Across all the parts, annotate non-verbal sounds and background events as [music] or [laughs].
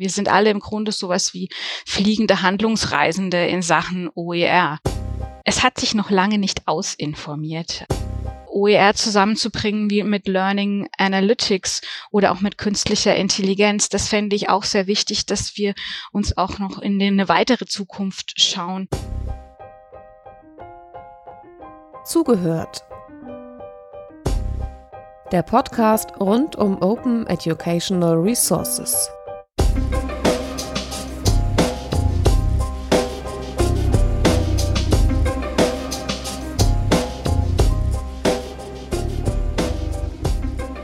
Wir sind alle im Grunde sowas wie fliegende Handlungsreisende in Sachen OER. Es hat sich noch lange nicht ausinformiert. OER zusammenzubringen wie mit Learning Analytics oder auch mit künstlicher Intelligenz. Das fände ich auch sehr wichtig, dass wir uns auch noch in eine weitere Zukunft schauen. Zugehört. Der Podcast rund um Open Educational Resources.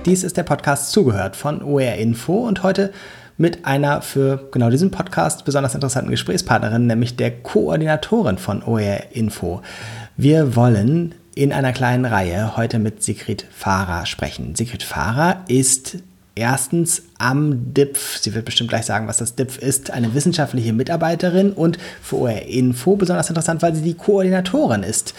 Dies ist der Podcast Zugehört von OER Info und heute mit einer für genau diesen Podcast besonders interessanten Gesprächspartnerin, nämlich der Koordinatorin von OER Info. Wir wollen in einer kleinen Reihe heute mit Sigrid Fahrer sprechen. Sigrid Fahrer ist erstens am DIPF, sie wird bestimmt gleich sagen, was das DIPF ist, eine wissenschaftliche Mitarbeiterin und für OER Info besonders interessant, weil sie die Koordinatorin ist.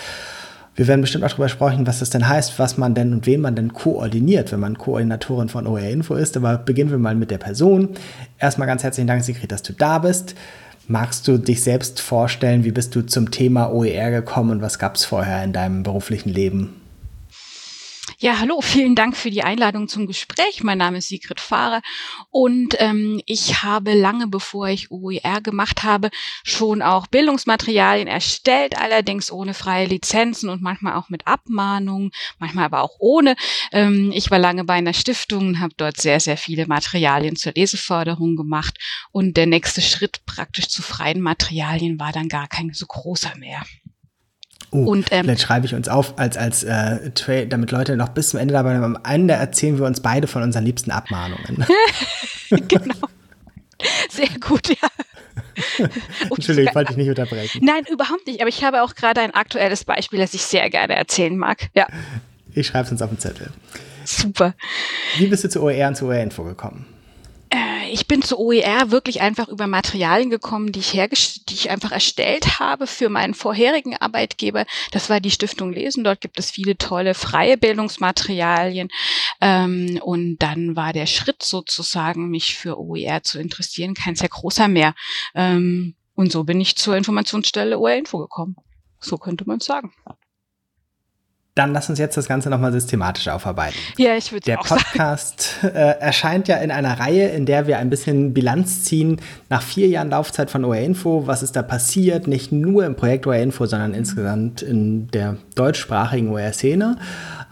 Wir werden bestimmt auch darüber sprechen, was das denn heißt, was man denn und wen man denn koordiniert, wenn man Koordinatorin von OER Info ist. Aber beginnen wir mal mit der Person. Erstmal ganz herzlichen Dank, Sigrid, dass du da bist. Magst du dich selbst vorstellen, wie bist du zum Thema OER gekommen und was gab es vorher in deinem beruflichen Leben? Ja, hallo, vielen Dank für die Einladung zum Gespräch. Mein Name ist Sigrid Fahrer und ähm, ich habe lange, bevor ich OER gemacht habe, schon auch Bildungsmaterialien erstellt, allerdings ohne freie Lizenzen und manchmal auch mit Abmahnungen, manchmal aber auch ohne. Ähm, ich war lange bei einer Stiftung und habe dort sehr, sehr viele Materialien zur Leseförderung gemacht und der nächste Schritt praktisch zu freien Materialien war dann gar kein so großer mehr. Oh, und, ähm, vielleicht schreibe ich uns auf, als, als äh, Trail, damit Leute noch bis zum Ende dabei sind. Am Ende erzählen wir uns beide von unseren liebsten Abmahnungen. [laughs] genau. Sehr gut, ja. [laughs] Entschuldigung, ich wollte dich nicht unterbrechen. Nein, überhaupt nicht. Aber ich habe auch gerade ein aktuelles Beispiel, das ich sehr gerne erzählen mag. Ja. Ich schreibe es uns auf den Zettel. Super. Wie bist du zu OER und zu OER-Info gekommen? Ich bin zu OER wirklich einfach über Materialien gekommen, die ich, die ich einfach erstellt habe für meinen vorherigen Arbeitgeber. Das war die Stiftung Lesen. Dort gibt es viele tolle freie Bildungsmaterialien. Ähm, und dann war der Schritt sozusagen, mich für OER zu interessieren, kein sehr großer mehr. Ähm, und so bin ich zur Informationsstelle OER Info gekommen. So könnte man es sagen. Dann lass uns jetzt das Ganze nochmal systematisch aufarbeiten. Ja, ich würde Der Podcast äh, erscheint ja in einer Reihe, in der wir ein bisschen Bilanz ziehen nach vier Jahren Laufzeit von OR Info. Was ist da passiert? Nicht nur im Projekt OR Info, sondern insgesamt in der deutschsprachigen OR-Szene.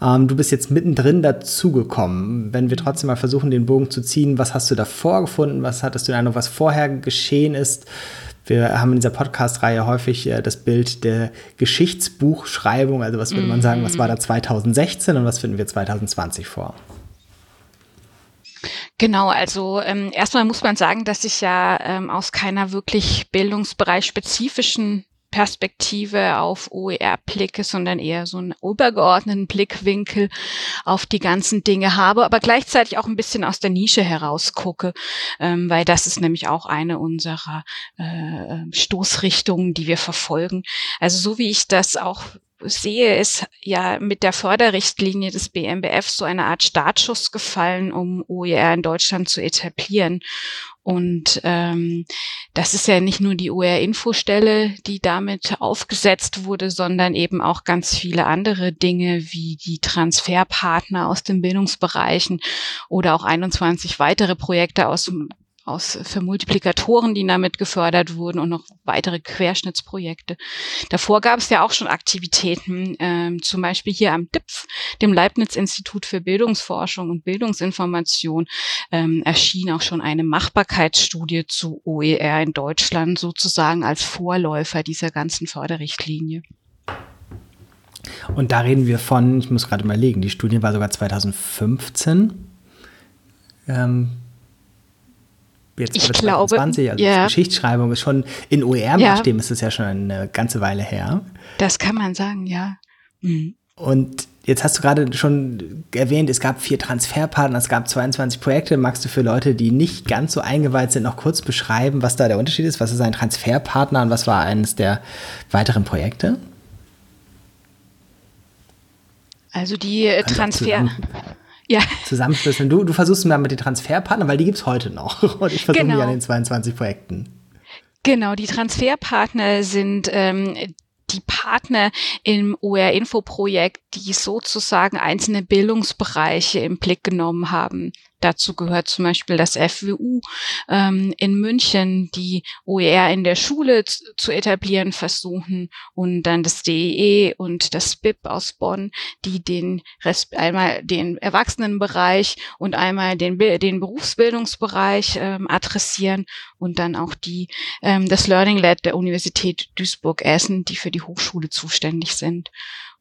Ähm, du bist jetzt mittendrin dazugekommen. Wenn wir trotzdem mal versuchen, den Bogen zu ziehen, was hast du da vorgefunden? Was hattest du den Eindruck, was vorher geschehen ist? Wir haben in dieser Podcast-Reihe häufig äh, das Bild der Geschichtsbuchschreibung. Also was würde man sagen, was war da 2016 und was finden wir 2020 vor? Genau, also ähm, erstmal muss man sagen, dass ich ja ähm, aus keiner wirklich Bildungsbereich spezifischen Perspektive auf OER blicke, sondern eher so einen übergeordneten Blickwinkel auf die ganzen Dinge habe, aber gleichzeitig auch ein bisschen aus der Nische heraus gucke, ähm, weil das ist nämlich auch eine unserer äh, Stoßrichtungen, die wir verfolgen. Also so wie ich das auch sehe, ist ja mit der Förderrichtlinie des BMBF so eine Art Startschuss gefallen, um OER in Deutschland zu etablieren. Und ähm, das ist ja nicht nur die OER-Infostelle, die damit aufgesetzt wurde, sondern eben auch ganz viele andere Dinge wie die Transferpartner aus den Bildungsbereichen oder auch 21 weitere Projekte aus dem aus für Multiplikatoren, die damit gefördert wurden und noch weitere Querschnittsprojekte. Davor gab es ja auch schon Aktivitäten, ähm, zum Beispiel hier am DIPF, dem Leibniz-Institut für Bildungsforschung und Bildungsinformation, ähm, erschien auch schon eine Machbarkeitsstudie zu OER in Deutschland sozusagen als Vorläufer dieser ganzen Förderrichtlinie. Und da reden wir von, ich muss gerade mal legen, die Studie war sogar 2015. Ähm, jetzt ich glaube, 20, also ja. Geschichtsschreibung ist schon in OER-Maßstäben ja. ist es ja schon eine ganze Weile her. Das kann man sagen, ja. Mhm. Und jetzt hast du gerade schon erwähnt, es gab vier Transferpartner, es gab 22 Projekte. Magst du für Leute, die nicht ganz so eingeweiht sind, noch kurz beschreiben, was da der Unterschied ist? Was ist ein Transferpartner und was war eines der weiteren Projekte? Also die Transfer ja. zusammenschlüsseln. Du, du versuchst mal mit den Transferpartnern, weil die gibt es heute noch. [laughs] Und ich versuche genau. mich an den 22 Projekten. Genau, die Transferpartner sind ähm, die Partner im OR-Info-Projekt, die sozusagen einzelne Bildungsbereiche im Blick genommen haben. Dazu gehört zum Beispiel das FWU ähm, in München, die OER in der Schule zu etablieren versuchen und dann das DEE e und das BIP aus Bonn, die den Rest, einmal den Erwachsenenbereich und einmal den, den Berufsbildungsbereich ähm, adressieren und dann auch die ähm, das Learning Lab der Universität Duisburg-Essen, die für die Hochschule zuständig sind.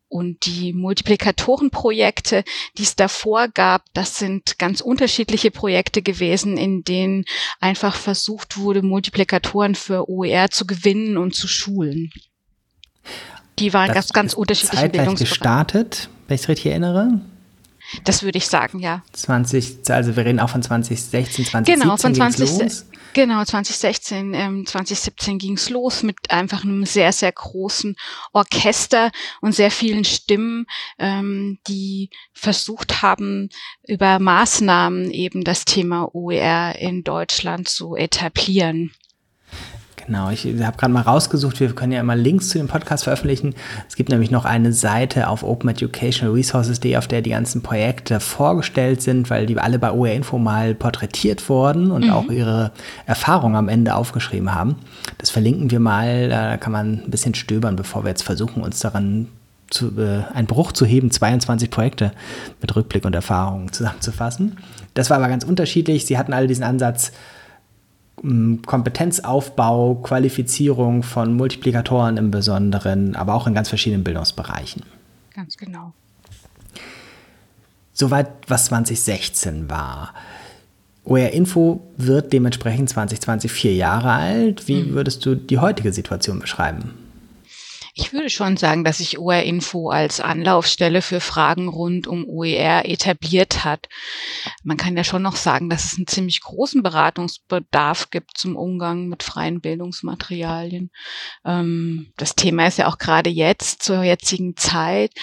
Und die Multiplikatorenprojekte, die es davor gab, das sind ganz unterschiedliche Projekte gewesen, in denen einfach versucht wurde, Multiplikatoren für OER zu gewinnen und zu schulen. Die waren das ganz, ganz unterschiedliche zeitgleich gestartet, wenn ich es richtig erinnere. Das würde ich sagen, ja. 20, also wir reden auch von 2016, 2017 genau, von 20, los. Genau, 2016, ähm, 2017 ging's los mit einfach einem sehr, sehr großen Orchester und sehr vielen Stimmen, ähm, die versucht haben, über Maßnahmen eben das Thema OER in Deutschland zu etablieren. Genau, ich habe gerade mal rausgesucht, wir können ja immer Links zu dem Podcast veröffentlichen. Es gibt nämlich noch eine Seite auf openeducationalresources.de, auf der die ganzen Projekte vorgestellt sind, weil die alle bei OER Info mal porträtiert wurden und mhm. auch ihre Erfahrungen am Ende aufgeschrieben haben. Das verlinken wir mal, da kann man ein bisschen stöbern, bevor wir jetzt versuchen, uns daran zu, äh, einen Bruch zu heben, 22 Projekte mit Rückblick und Erfahrungen zusammenzufassen. Das war aber ganz unterschiedlich. Sie hatten alle diesen Ansatz, Kompetenzaufbau, Qualifizierung von Multiplikatoren im Besonderen, aber auch in ganz verschiedenen Bildungsbereichen. Ganz genau. Soweit, was 2016 war. OER Info wird dementsprechend 2020 vier Jahre alt. Wie mhm. würdest du die heutige Situation beschreiben? Ich würde schon sagen, dass sich OER Info als Anlaufstelle für Fragen rund um OER etabliert hat. Man kann ja schon noch sagen, dass es einen ziemlich großen Beratungsbedarf gibt zum Umgang mit freien Bildungsmaterialien. Ähm, das Thema ist ja auch gerade jetzt, zur jetzigen Zeit,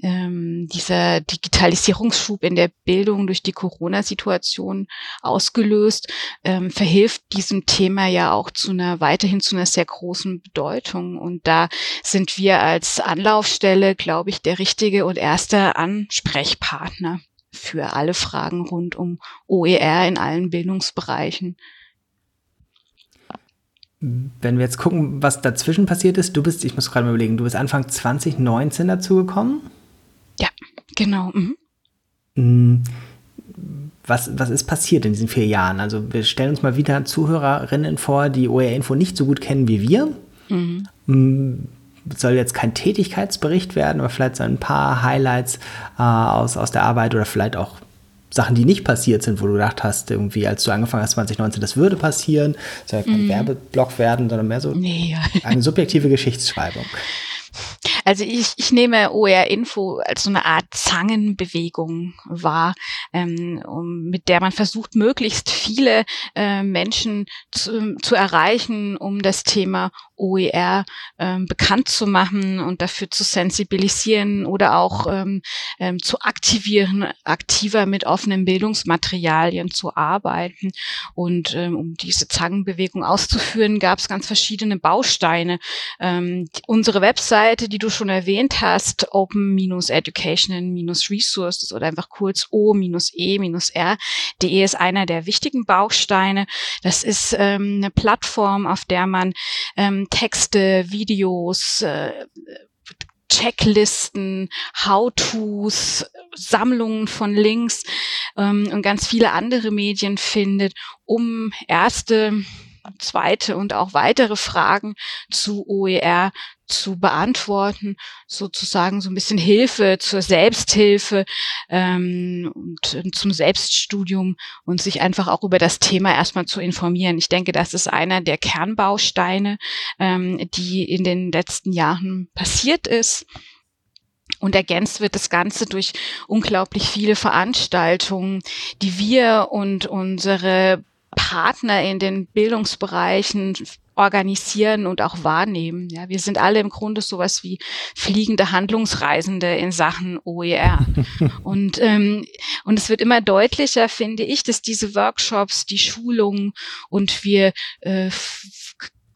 ähm, dieser Digitalisierungsschub in der Bildung durch die Corona-Situation ausgelöst, ähm, verhilft diesem Thema ja auch zu einer, weiterhin zu einer sehr großen Bedeutung. Und da sind sind wir als Anlaufstelle, glaube ich, der richtige und erste Ansprechpartner für alle Fragen rund um OER in allen Bildungsbereichen. Wenn wir jetzt gucken, was dazwischen passiert ist, du bist, ich muss gerade mal überlegen, du bist Anfang 2019 dazugekommen? Ja, genau. Mhm. Mm, was, was ist passiert in diesen vier Jahren? Also wir stellen uns mal wieder Zuhörerinnen vor, die OER-Info nicht so gut kennen wie wir. Mhm. Soll jetzt kein Tätigkeitsbericht werden, aber vielleicht so ein paar Highlights äh, aus, aus der Arbeit oder vielleicht auch Sachen, die nicht passiert sind, wo du gedacht hast, irgendwie, als du angefangen hast 2019, das würde passieren. Soll ja kein mm. Werbeblock werden, sondern mehr so nee. eine subjektive Geschichtsschreibung. [laughs] Also ich, ich nehme OER-Info als so eine Art Zangenbewegung wahr, ähm, um, mit der man versucht, möglichst viele äh, Menschen zu, zu erreichen, um das Thema OER ähm, bekannt zu machen und dafür zu sensibilisieren oder auch ähm, ähm, zu aktivieren, aktiver mit offenen Bildungsmaterialien zu arbeiten. Und ähm, um diese Zangenbewegung auszuführen, gab es ganz verschiedene Bausteine. Ähm, unsere Webseite, die du schon erwähnt hast, open-education-resources oder einfach kurz o-e-r.de ist einer der wichtigen Bausteine. Das ist ähm, eine Plattform, auf der man ähm, Texte, Videos, äh, Checklisten, How-Tos, Sammlungen von Links ähm, und ganz viele andere Medien findet, um erste zweite und auch weitere Fragen zu OER zu beantworten, sozusagen so ein bisschen Hilfe zur Selbsthilfe ähm, und, zum Selbststudium und sich einfach auch über das Thema erstmal zu informieren. Ich denke, das ist einer der Kernbausteine, ähm, die in den letzten Jahren passiert ist. Und ergänzt wird das Ganze durch unglaublich viele Veranstaltungen, die wir und unsere Partner in den Bildungsbereichen organisieren und auch wahrnehmen. Ja, wir sind alle im Grunde sowas wie fliegende Handlungsreisende in Sachen OER. [laughs] und, ähm, und es wird immer deutlicher, finde ich, dass diese Workshops, die Schulungen und wir äh,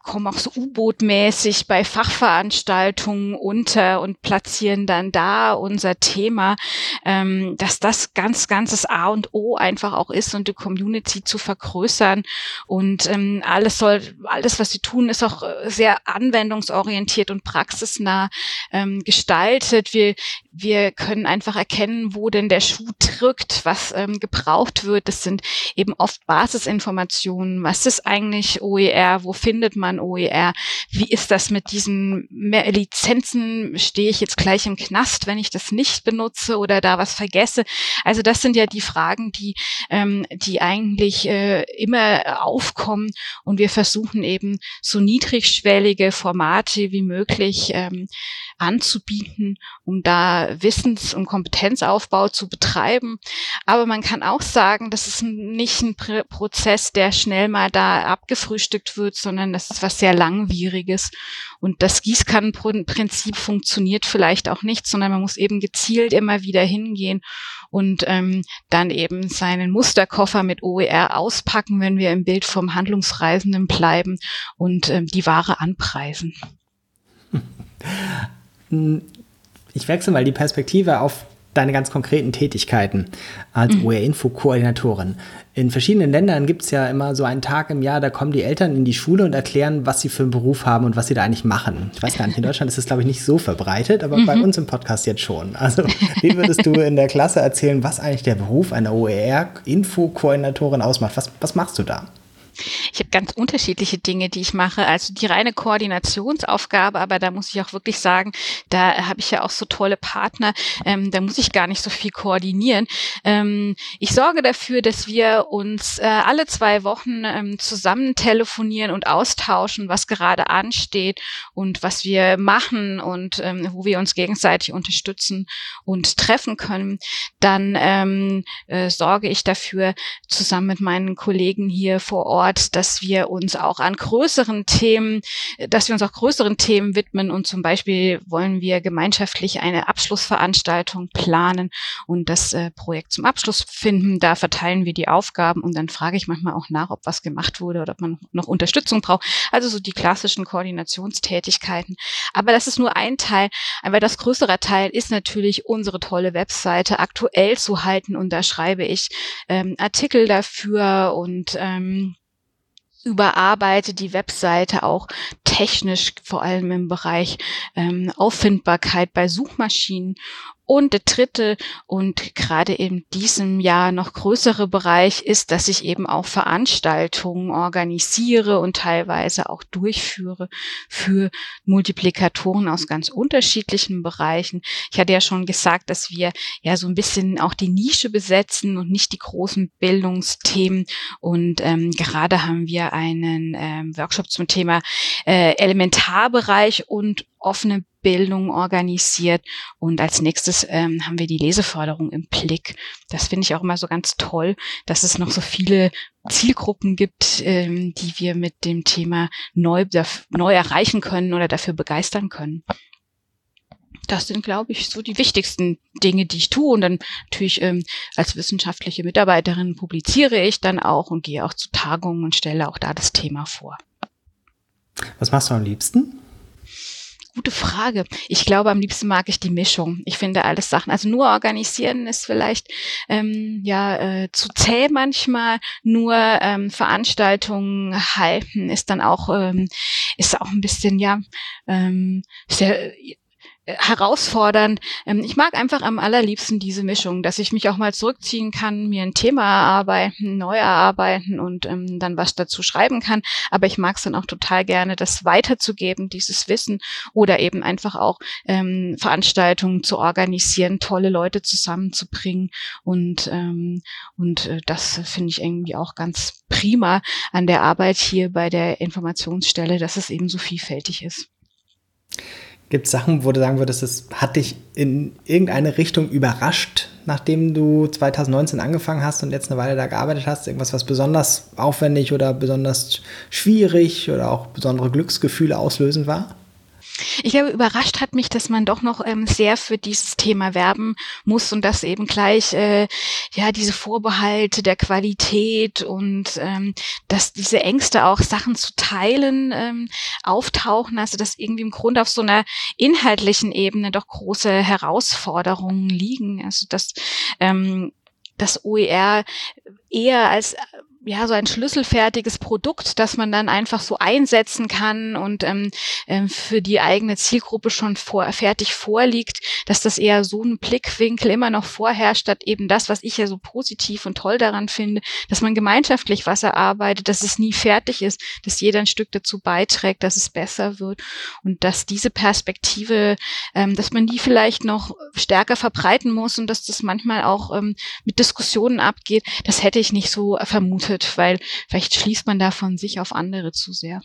kommen auch so U-Boot-mäßig bei Fachveranstaltungen unter und platzieren dann da unser Thema, ähm, dass das ganz, ganzes A und O einfach auch ist und die Community zu vergrößern. Und ähm, alles soll, alles, was sie tun, ist auch äh, sehr anwendungsorientiert und praxisnah ähm, gestaltet. Wir, wir können einfach erkennen, wo denn der Schuh drückt, was ähm, gebraucht wird. Das sind eben oft Basisinformationen. Was ist eigentlich OER? Wo findet man an OER. Wie ist das mit diesen Lizenzen? Stehe ich jetzt gleich im Knast, wenn ich das nicht benutze oder da was vergesse? Also das sind ja die Fragen, die, ähm, die eigentlich äh, immer aufkommen und wir versuchen eben so niedrigschwellige Formate wie möglich ähm, anzubieten, um da Wissens- und Kompetenzaufbau zu betreiben. Aber man kann auch sagen, das ist nicht ein Prozess, der schnell mal da abgefrühstückt wird, sondern das ist was sehr langwieriges. Und das Gießkannenprinzip funktioniert vielleicht auch nicht, sondern man muss eben gezielt immer wieder hingehen und ähm, dann eben seinen Musterkoffer mit OER auspacken, wenn wir im Bild vom Handlungsreisenden bleiben und ähm, die Ware anpreisen. [laughs] Ich wechsle mal die Perspektive auf deine ganz konkreten Tätigkeiten als mhm. OER-Info-Koordinatorin. In verschiedenen Ländern gibt es ja immer so einen Tag im Jahr, da kommen die Eltern in die Schule und erklären, was sie für einen Beruf haben und was sie da eigentlich machen. Ich weiß gar nicht, in [laughs] Deutschland ist das, glaube ich, nicht so verbreitet, aber mhm. bei uns im Podcast jetzt schon. Also, wie würdest du in der Klasse erzählen, was eigentlich der Beruf einer OER-Info-Koordinatorin ausmacht? Was, was machst du da? Ich habe ganz unterschiedliche Dinge, die ich mache. Also die reine Koordinationsaufgabe, aber da muss ich auch wirklich sagen, da habe ich ja auch so tolle Partner, ähm, da muss ich gar nicht so viel koordinieren. Ähm, ich sorge dafür, dass wir uns äh, alle zwei Wochen ähm, zusammen telefonieren und austauschen, was gerade ansteht und was wir machen und ähm, wo wir uns gegenseitig unterstützen und treffen können. Dann ähm, äh, sorge ich dafür, zusammen mit meinen Kollegen hier vor Ort, Ort, dass wir uns auch an größeren Themen, dass wir uns auch größeren Themen widmen und zum Beispiel wollen wir gemeinschaftlich eine Abschlussveranstaltung planen und das äh, Projekt zum Abschluss finden. Da verteilen wir die Aufgaben und dann frage ich manchmal auch nach, ob was gemacht wurde oder ob man noch Unterstützung braucht. Also so die klassischen Koordinationstätigkeiten. Aber das ist nur ein Teil, weil das größere Teil ist natürlich unsere tolle Webseite aktuell zu halten und da schreibe ich ähm, Artikel dafür und ähm, überarbeite die Webseite auch technisch, vor allem im Bereich ähm, Auffindbarkeit bei Suchmaschinen und der dritte und gerade in diesem Jahr noch größere Bereich ist, dass ich eben auch Veranstaltungen organisiere und teilweise auch durchführe für Multiplikatoren aus ganz unterschiedlichen Bereichen. Ich hatte ja schon gesagt, dass wir ja so ein bisschen auch die Nische besetzen und nicht die großen Bildungsthemen. Und ähm, gerade haben wir einen ähm, Workshop zum Thema äh, Elementarbereich und offene Bildung organisiert. Und als nächstes ähm, haben wir die Leseförderung im Blick. Das finde ich auch immer so ganz toll, dass es noch so viele Zielgruppen gibt, ähm, die wir mit dem Thema neu, neu erreichen können oder dafür begeistern können. Das sind, glaube ich, so die wichtigsten Dinge, die ich tue. Und dann natürlich ähm, als wissenschaftliche Mitarbeiterin publiziere ich dann auch und gehe auch zu Tagungen und stelle auch da das Thema vor. Was machst du am liebsten? Gute Frage. Ich glaube, am liebsten mag ich die Mischung. Ich finde alles Sachen. Also nur organisieren ist vielleicht ähm, ja äh, zu zäh manchmal. Nur ähm, Veranstaltungen halten ist dann auch ähm, ist auch ein bisschen ja ähm, sehr herausfordernd. Ähm, ich mag einfach am allerliebsten diese Mischung, dass ich mich auch mal zurückziehen kann, mir ein Thema erarbeiten, neu erarbeiten und ähm, dann was dazu schreiben kann. Aber ich mag es dann auch total gerne, das weiterzugeben, dieses Wissen oder eben einfach auch ähm, Veranstaltungen zu organisieren, tolle Leute zusammenzubringen und ähm, und äh, das finde ich irgendwie auch ganz prima an der Arbeit hier bei der Informationsstelle, dass es eben so vielfältig ist. Gibt es Sachen, wo du sagen würdest, das hat dich in irgendeine Richtung überrascht, nachdem du 2019 angefangen hast und jetzt eine Weile da gearbeitet hast? Irgendwas, was besonders aufwendig oder besonders schwierig oder auch besondere Glücksgefühle auslösend war? Ich glaube, überrascht hat mich, dass man doch noch ähm, sehr für dieses Thema werben muss und dass eben gleich äh, ja diese Vorbehalte der Qualität und ähm, dass diese Ängste auch Sachen zu teilen ähm, auftauchen, also dass irgendwie im Grunde auf so einer inhaltlichen Ebene doch große Herausforderungen liegen. Also dass ähm, das OER eher als ja, so ein schlüsselfertiges Produkt, das man dann einfach so einsetzen kann und ähm, ähm, für die eigene Zielgruppe schon vor, fertig vorliegt, dass das eher so ein Blickwinkel immer noch vorherrscht, statt eben das, was ich ja so positiv und toll daran finde, dass man gemeinschaftlich was erarbeitet, dass es nie fertig ist, dass jeder ein Stück dazu beiträgt, dass es besser wird und dass diese Perspektive, ähm, dass man die vielleicht noch stärker verbreiten muss und dass das manchmal auch ähm, mit Diskussionen abgeht, das hätte ich nicht so vermutet betrachtet, weil vielleicht schließt man da von sich auf andere zu sehr.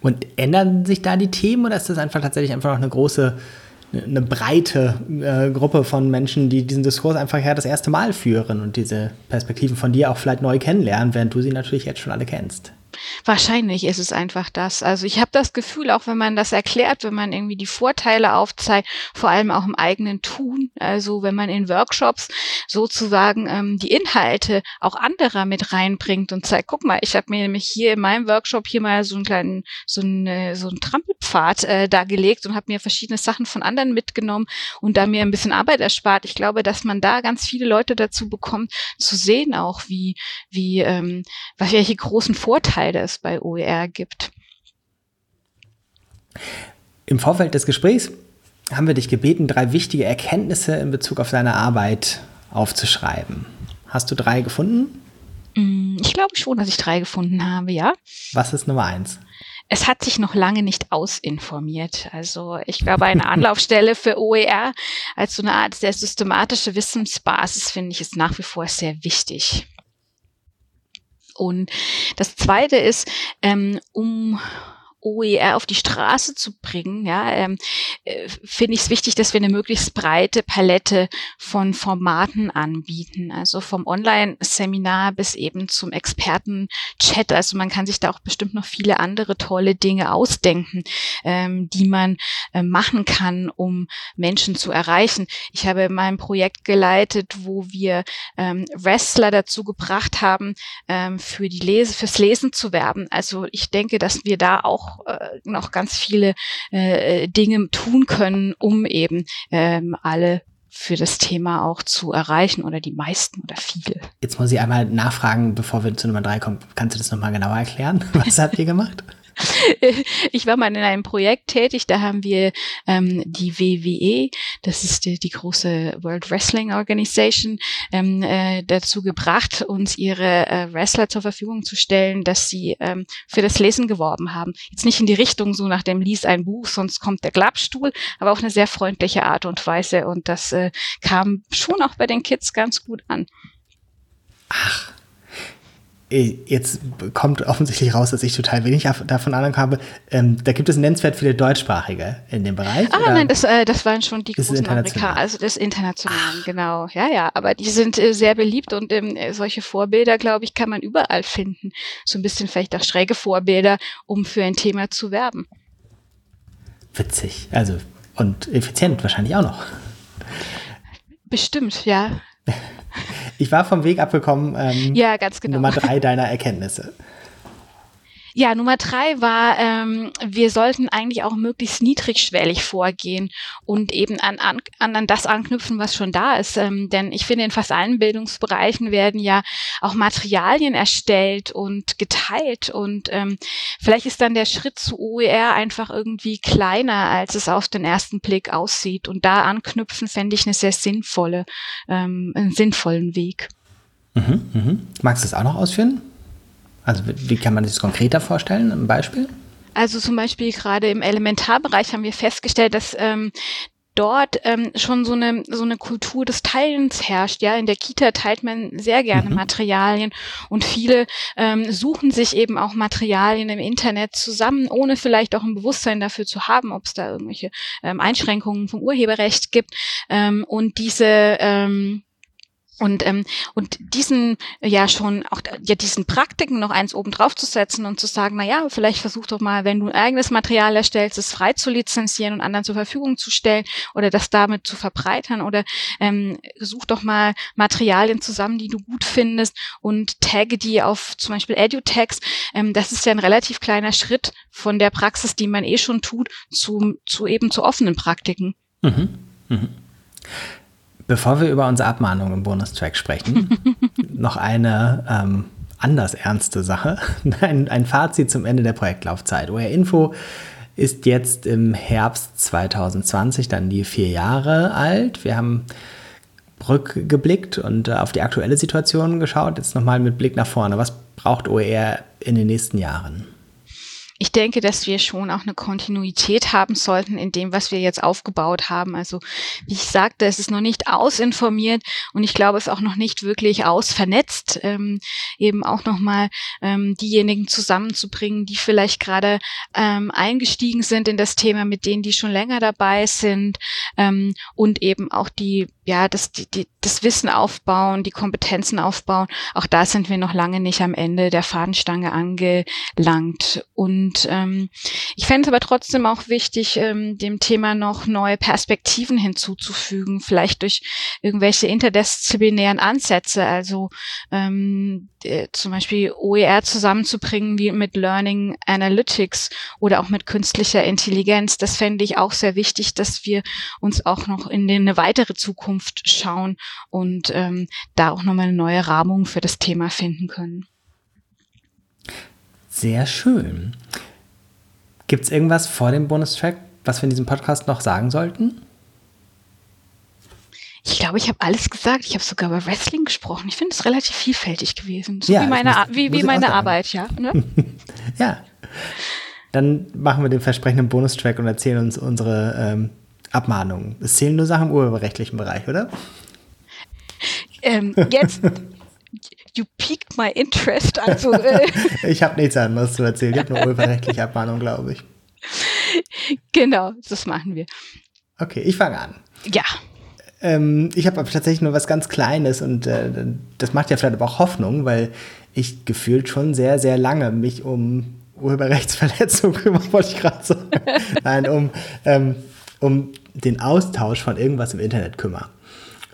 Und ändern sich da die Themen oder ist das einfach tatsächlich einfach noch eine große, eine breite äh, Gruppe von Menschen, die diesen Diskurs einfach ja das erste Mal führen und diese Perspektiven von dir auch vielleicht neu kennenlernen, während du sie natürlich jetzt schon alle kennst? Wahrscheinlich ist es einfach das. Also ich habe das Gefühl, auch wenn man das erklärt, wenn man irgendwie die Vorteile aufzeigt, vor allem auch im eigenen Tun, also wenn man in Workshops sozusagen ähm, die Inhalte auch anderer mit reinbringt und zeigt, guck mal, ich habe mir nämlich hier in meinem Workshop hier mal so einen kleinen, so einen, so einen Trampelpfad äh, da gelegt und habe mir verschiedene Sachen von anderen mitgenommen und da mir ein bisschen Arbeit erspart. Ich glaube, dass man da ganz viele Leute dazu bekommt, zu sehen auch, wie, wie, ähm, welche großen Vorteile Vorteile es bei OER gibt. Im Vorfeld des Gesprächs haben wir dich gebeten, drei wichtige Erkenntnisse in Bezug auf deine Arbeit aufzuschreiben. Hast du drei gefunden? Mm, ich glaube schon, dass ich drei gefunden habe, ja. Was ist Nummer eins? es hat sich noch lange nicht ausinformiert. Also ich glaube, eine [laughs] Anlaufstelle für OER als so eine Art sehr systematische Wissensbasis finde ich ist nach wie vor sehr wichtig. Und das Zweite ist, ähm, um OER auf die Straße zu bringen, ja, ähm, äh, finde ich es wichtig, dass wir eine möglichst breite Palette von Formaten anbieten. Also vom Online-Seminar bis eben zum Experten-Chat. Also man kann sich da auch bestimmt noch viele andere tolle Dinge ausdenken, ähm, die man äh, machen kann, um Menschen zu erreichen. Ich habe mein Projekt geleitet, wo wir ähm, Wrestler dazu gebracht haben, ähm, für die Lese, fürs Lesen zu werben. Also ich denke, dass wir da auch äh, noch ganz viele äh, Dinge tun können, um eben ähm, alle für das Thema auch zu erreichen oder die meisten oder viele. Jetzt muss ich einmal nachfragen, bevor wir zu Nummer drei kommen. Kannst du das nochmal genauer erklären? [laughs] Was habt ihr gemacht? [laughs] ich war mal in einem Projekt tätig, da haben wir ähm, die WWE, das ist die, die große World Wrestling Organization, ähm, äh, dazu gebracht, uns ihre äh, Wrestler zur Verfügung zu stellen, dass sie ähm, für das Lesen geworben haben. Jetzt nicht in die Richtung so nach dem Lies ein Buch, sonst kommt der Klappstuhl, aber auf eine sehr freundliche Art und Weise und das äh, kam schon auch bei den Kids ganz gut an. Ach, jetzt kommt offensichtlich raus, dass ich total wenig davon Ahnung habe. Ähm, da gibt es nennenswert viele Deutschsprachige in dem Bereich. Ah, oder? nein, das, äh, das waren schon die großen Amerikaner, also das Internationalen, genau. Ja, ja, aber die sind äh, sehr beliebt und ähm, solche Vorbilder, glaube ich, kann man überall finden. So ein bisschen vielleicht auch schräge Vorbilder, um für ein Thema zu werben. Witzig, also und effizient wahrscheinlich auch noch. Bestimmt, ja. [laughs] Ich war vom Weg abgekommen. Ähm, ja, ganz genau. Nummer drei deiner Erkenntnisse. Ja, Nummer drei war, ähm, wir sollten eigentlich auch möglichst niedrigschwellig vorgehen und eben an, an, an das anknüpfen, was schon da ist. Ähm, denn ich finde, in fast allen Bildungsbereichen werden ja auch Materialien erstellt und geteilt. Und ähm, vielleicht ist dann der Schritt zu OER einfach irgendwie kleiner, als es auf den ersten Blick aussieht. Und da anknüpfen fände ich eine sehr sinnvolle, ähm, einen sinnvollen Weg. Mhm, mhm. Magst du das auch noch ausführen? Also wie kann man sich das konkreter vorstellen? Ein Beispiel? Also zum Beispiel gerade im Elementarbereich haben wir festgestellt, dass ähm, dort ähm, schon so eine, so eine Kultur des Teilens herrscht. Ja, in der Kita teilt man sehr gerne mhm. Materialien und viele ähm, suchen sich eben auch Materialien im Internet zusammen, ohne vielleicht auch ein Bewusstsein dafür zu haben, ob es da irgendwelche ähm, Einschränkungen vom Urheberrecht gibt. Ähm, und diese ähm, und, ähm, und diesen ja schon auch ja diesen Praktiken noch eins oben drauf zu setzen und zu sagen, na ja, vielleicht versuch doch mal, wenn du ein eigenes Material erstellst, es frei zu lizenzieren und anderen zur Verfügung zu stellen oder das damit zu verbreitern oder ähm, such doch mal Materialien zusammen, die du gut findest und tagge die auf zum Beispiel EduTags. Ähm, das ist ja ein relativ kleiner Schritt von der Praxis, die man eh schon tut, zu, zu eben zu offenen Praktiken. Mhm. Mhm. Bevor wir über unsere Abmahnung im Bonustrack sprechen, [laughs] noch eine ähm, anders ernste Sache. [laughs] Ein, ein Fazit zum Ende der Projektlaufzeit. OR Info ist jetzt im Herbst 2020 dann die vier Jahre alt. Wir haben rückgeblickt und äh, auf die aktuelle Situation geschaut. Jetzt nochmal mit Blick nach vorne. Was braucht OER in den nächsten Jahren? Ich denke, dass wir schon auch eine Kontinuität haben sollten in dem, was wir jetzt aufgebaut haben. Also wie ich sagte, es ist noch nicht ausinformiert und ich glaube, es ist auch noch nicht wirklich ausvernetzt, ähm, eben auch nochmal ähm, diejenigen zusammenzubringen, die vielleicht gerade ähm, eingestiegen sind in das Thema, mit denen, die schon länger dabei sind ähm, und eben auch die ja, das, die, die, das Wissen aufbauen, die Kompetenzen aufbauen. Auch da sind wir noch lange nicht am Ende der Fadenstange angelangt. Und ähm, ich fände es aber trotzdem auch wichtig, ähm, dem Thema noch neue Perspektiven hinzuzufügen, vielleicht durch irgendwelche interdisziplinären Ansätze, also ähm, äh, zum Beispiel OER zusammenzubringen wie mit Learning Analytics oder auch mit künstlicher Intelligenz. Das fände ich auch sehr wichtig, dass wir uns auch noch in eine weitere Zukunft schauen und ähm, da auch nochmal eine neue Rahmung für das Thema finden können. Sehr schön. Gibt es irgendwas vor dem Bonustrack, was wir in diesem Podcast noch sagen sollten? Ich glaube, ich habe alles gesagt. Ich habe sogar über Wrestling gesprochen. Ich finde es relativ vielfältig gewesen. So ja, wie meine, muss, wie, wie meine Arbeit, ja. Ne? [laughs] ja. Dann machen wir den versprechenden Bonustrack und erzählen uns unsere ähm, Abmahnungen. Es zählen nur Sachen im urheberrechtlichen Bereich, oder? Ähm, jetzt, you piqued my interest. Also, äh. [laughs] ich habe nichts anderes zu erzählen. Ich habe nur urheberrechtliche Abmahnungen, glaube ich. Genau, das machen wir. Okay, ich fange an. Ja. Ähm, ich habe aber tatsächlich nur was ganz Kleines und äh, das macht ja vielleicht aber auch Hoffnung, weil ich gefühlt schon sehr, sehr lange mich um Urheberrechtsverletzungen [laughs] kümmere, wollte ich gerade sagen. [laughs] Nein, um ähm, um den Austausch von irgendwas im Internet kümmere.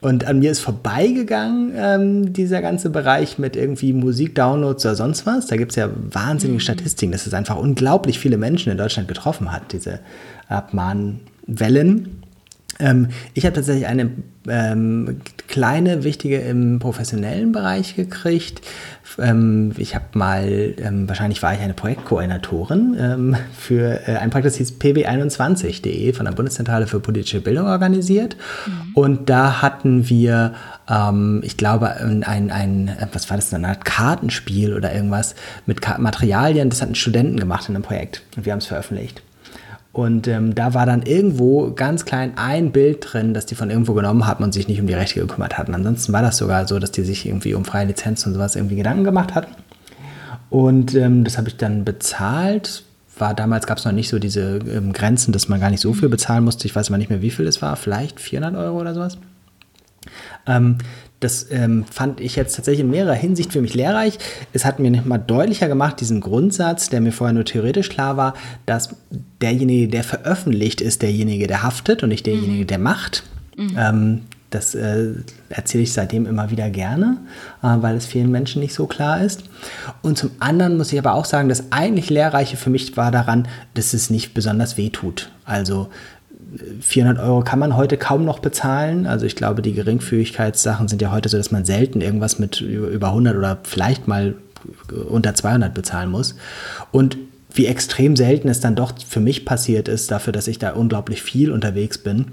Und an mir ist vorbeigegangen, ähm, dieser ganze Bereich mit irgendwie Musikdownloads oder sonst was. Da gibt es ja wahnsinnige mhm. Statistiken, dass es einfach unglaublich viele Menschen in Deutschland getroffen hat, diese Abmahnwellen. Ähm, ich habe tatsächlich eine ähm, kleine, wichtige im professionellen Bereich gekriegt. Ähm, ich habe mal, ähm, wahrscheinlich war ich eine Projektkoordinatorin ähm, für äh, ein Projekt, das hieß pb21.de von der Bundeszentrale für politische Bildung organisiert. Mhm. Und da hatten wir, ähm, ich glaube, ein, ein, was war das, eine Art Kartenspiel oder irgendwas mit Ka Materialien. Das hatten Studenten gemacht in einem Projekt und wir haben es veröffentlicht. Und ähm, da war dann irgendwo ganz klein ein Bild drin, das die von irgendwo genommen hatten und sich nicht um die Rechte gekümmert hatten. Ansonsten war das sogar so, dass die sich irgendwie um freie Lizenzen und sowas irgendwie Gedanken gemacht hatten. Und ähm, das habe ich dann bezahlt. War damals gab es noch nicht so diese ähm, Grenzen, dass man gar nicht so viel bezahlen musste. Ich weiß aber nicht mehr, wie viel es war. Vielleicht 400 Euro oder sowas. Das ähm, fand ich jetzt tatsächlich in mehrerer Hinsicht für mich lehrreich. Es hat mir nicht mal deutlicher gemacht, diesen Grundsatz, der mir vorher nur theoretisch klar war, dass derjenige, der veröffentlicht, ist derjenige, der haftet und nicht derjenige, mhm. der macht. Mhm. Ähm, das äh, erzähle ich seitdem immer wieder gerne, äh, weil es vielen Menschen nicht so klar ist. Und zum anderen muss ich aber auch sagen, das eigentlich Lehrreiche für mich war daran, dass es nicht besonders weh tut. Also 400 Euro kann man heute kaum noch bezahlen. Also ich glaube, die Geringfügigkeitssachen sind ja heute so, dass man selten irgendwas mit über 100 oder vielleicht mal unter 200 bezahlen muss. Und wie extrem selten es dann doch für mich passiert ist, dafür, dass ich da unglaublich viel unterwegs bin.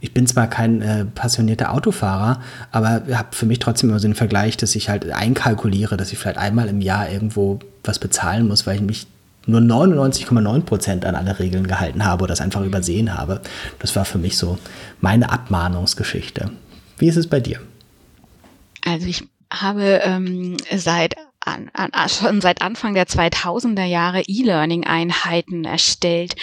Ich bin zwar kein äh, passionierter Autofahrer, aber habe für mich trotzdem immer so den Vergleich, dass ich halt einkalkuliere, dass ich vielleicht einmal im Jahr irgendwo was bezahlen muss, weil ich mich nur 99,9 Prozent an alle Regeln gehalten habe oder das einfach übersehen habe. Das war für mich so meine Abmahnungsgeschichte. Wie ist es bei dir? Also ich habe ähm, seit an, an, schon seit Anfang der 2000er Jahre E-Learning-Einheiten erstellt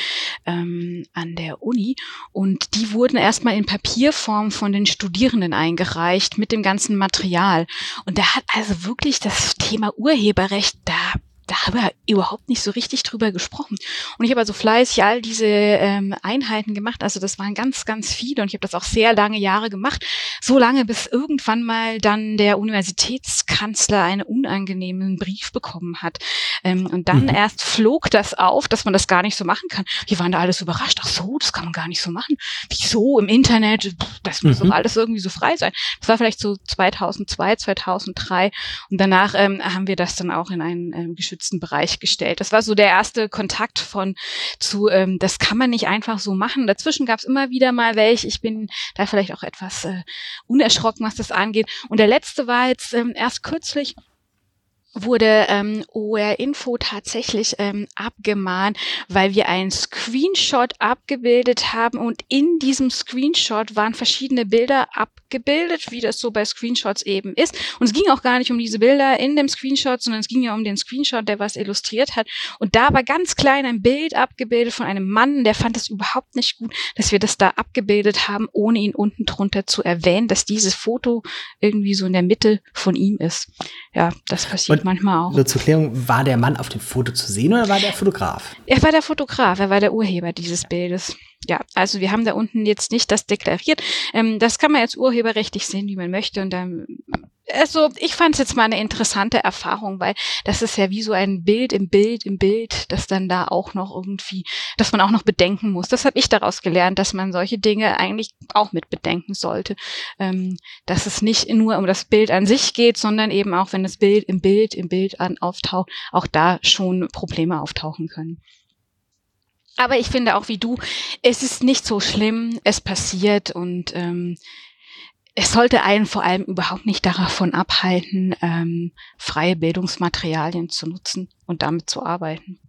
ähm, an der Uni und die wurden erstmal in Papierform von den Studierenden eingereicht mit dem ganzen Material und da hat also wirklich das Thema Urheberrecht da da haben wir überhaupt nicht so richtig drüber gesprochen. Und ich habe also fleißig all diese ähm, Einheiten gemacht. Also das waren ganz, ganz viele und ich habe das auch sehr lange Jahre gemacht. So lange, bis irgendwann mal dann der Universitätskanzler einen unangenehmen Brief bekommen hat. Ähm, und dann mhm. erst flog das auf, dass man das gar nicht so machen kann. Wir waren da alles überrascht. Ach so, das kann man gar nicht so machen. Wieso im Internet? Das muss mhm. doch alles irgendwie so frei sein. Das war vielleicht so 2002, 2003. Und danach ähm, haben wir das dann auch in einen ähm, geschützten geschützten Bereich gestellt. Das war so der erste Kontakt von zu, ähm, das kann man nicht einfach so machen. Dazwischen gab es immer wieder mal welche. Ich bin da vielleicht auch etwas äh, unerschrocken, was das angeht. Und der letzte war jetzt ähm, erst kürzlich wurde ähm, OR Info tatsächlich ähm, abgemahnt, weil wir einen Screenshot abgebildet haben und in diesem Screenshot waren verschiedene Bilder abgebildet, wie das so bei Screenshots eben ist. Und es ging auch gar nicht um diese Bilder in dem Screenshot, sondern es ging ja um den Screenshot, der was illustriert hat. Und da war ganz klein ein Bild abgebildet von einem Mann, der fand es überhaupt nicht gut, dass wir das da abgebildet haben, ohne ihn unten drunter zu erwähnen, dass dieses Foto irgendwie so in der Mitte von ihm ist. Ja, das passiert und manchmal auch. Nur zur Klärung, war der Mann auf dem Foto zu sehen oder war der Fotograf? Er war der Fotograf, er war der Urheber dieses Bildes. Ja, also wir haben da unten jetzt nicht das deklariert. Ähm, das kann man jetzt urheberrechtlich sehen, wie man möchte. Und dann also ich fand es jetzt mal eine interessante Erfahrung, weil das ist ja wie so ein Bild im Bild im Bild, das dann da auch noch irgendwie, dass man auch noch bedenken muss. Das habe ich daraus gelernt, dass man solche Dinge eigentlich auch mit bedenken sollte. Ähm, dass es nicht nur um das Bild an sich geht, sondern eben auch, wenn das Bild im Bild im Bild an auftaucht, auch da schon Probleme auftauchen können. Aber ich finde auch wie du, es ist nicht so schlimm, es passiert und ähm, es sollte einen vor allem überhaupt nicht davon abhalten, ähm, freie Bildungsmaterialien zu nutzen und damit zu arbeiten.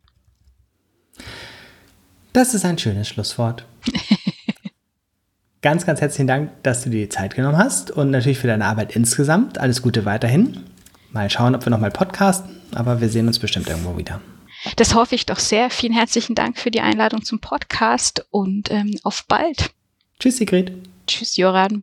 Das ist ein schönes Schlusswort. [laughs] ganz, ganz herzlichen Dank, dass du dir die Zeit genommen hast und natürlich für deine Arbeit insgesamt. Alles Gute weiterhin. Mal schauen, ob wir nochmal podcasten, aber wir sehen uns bestimmt irgendwo wieder. Das hoffe ich doch sehr. Vielen herzlichen Dank für die Einladung zum Podcast und ähm, auf bald. Tschüss, Sigrid. Tschüss, Joran.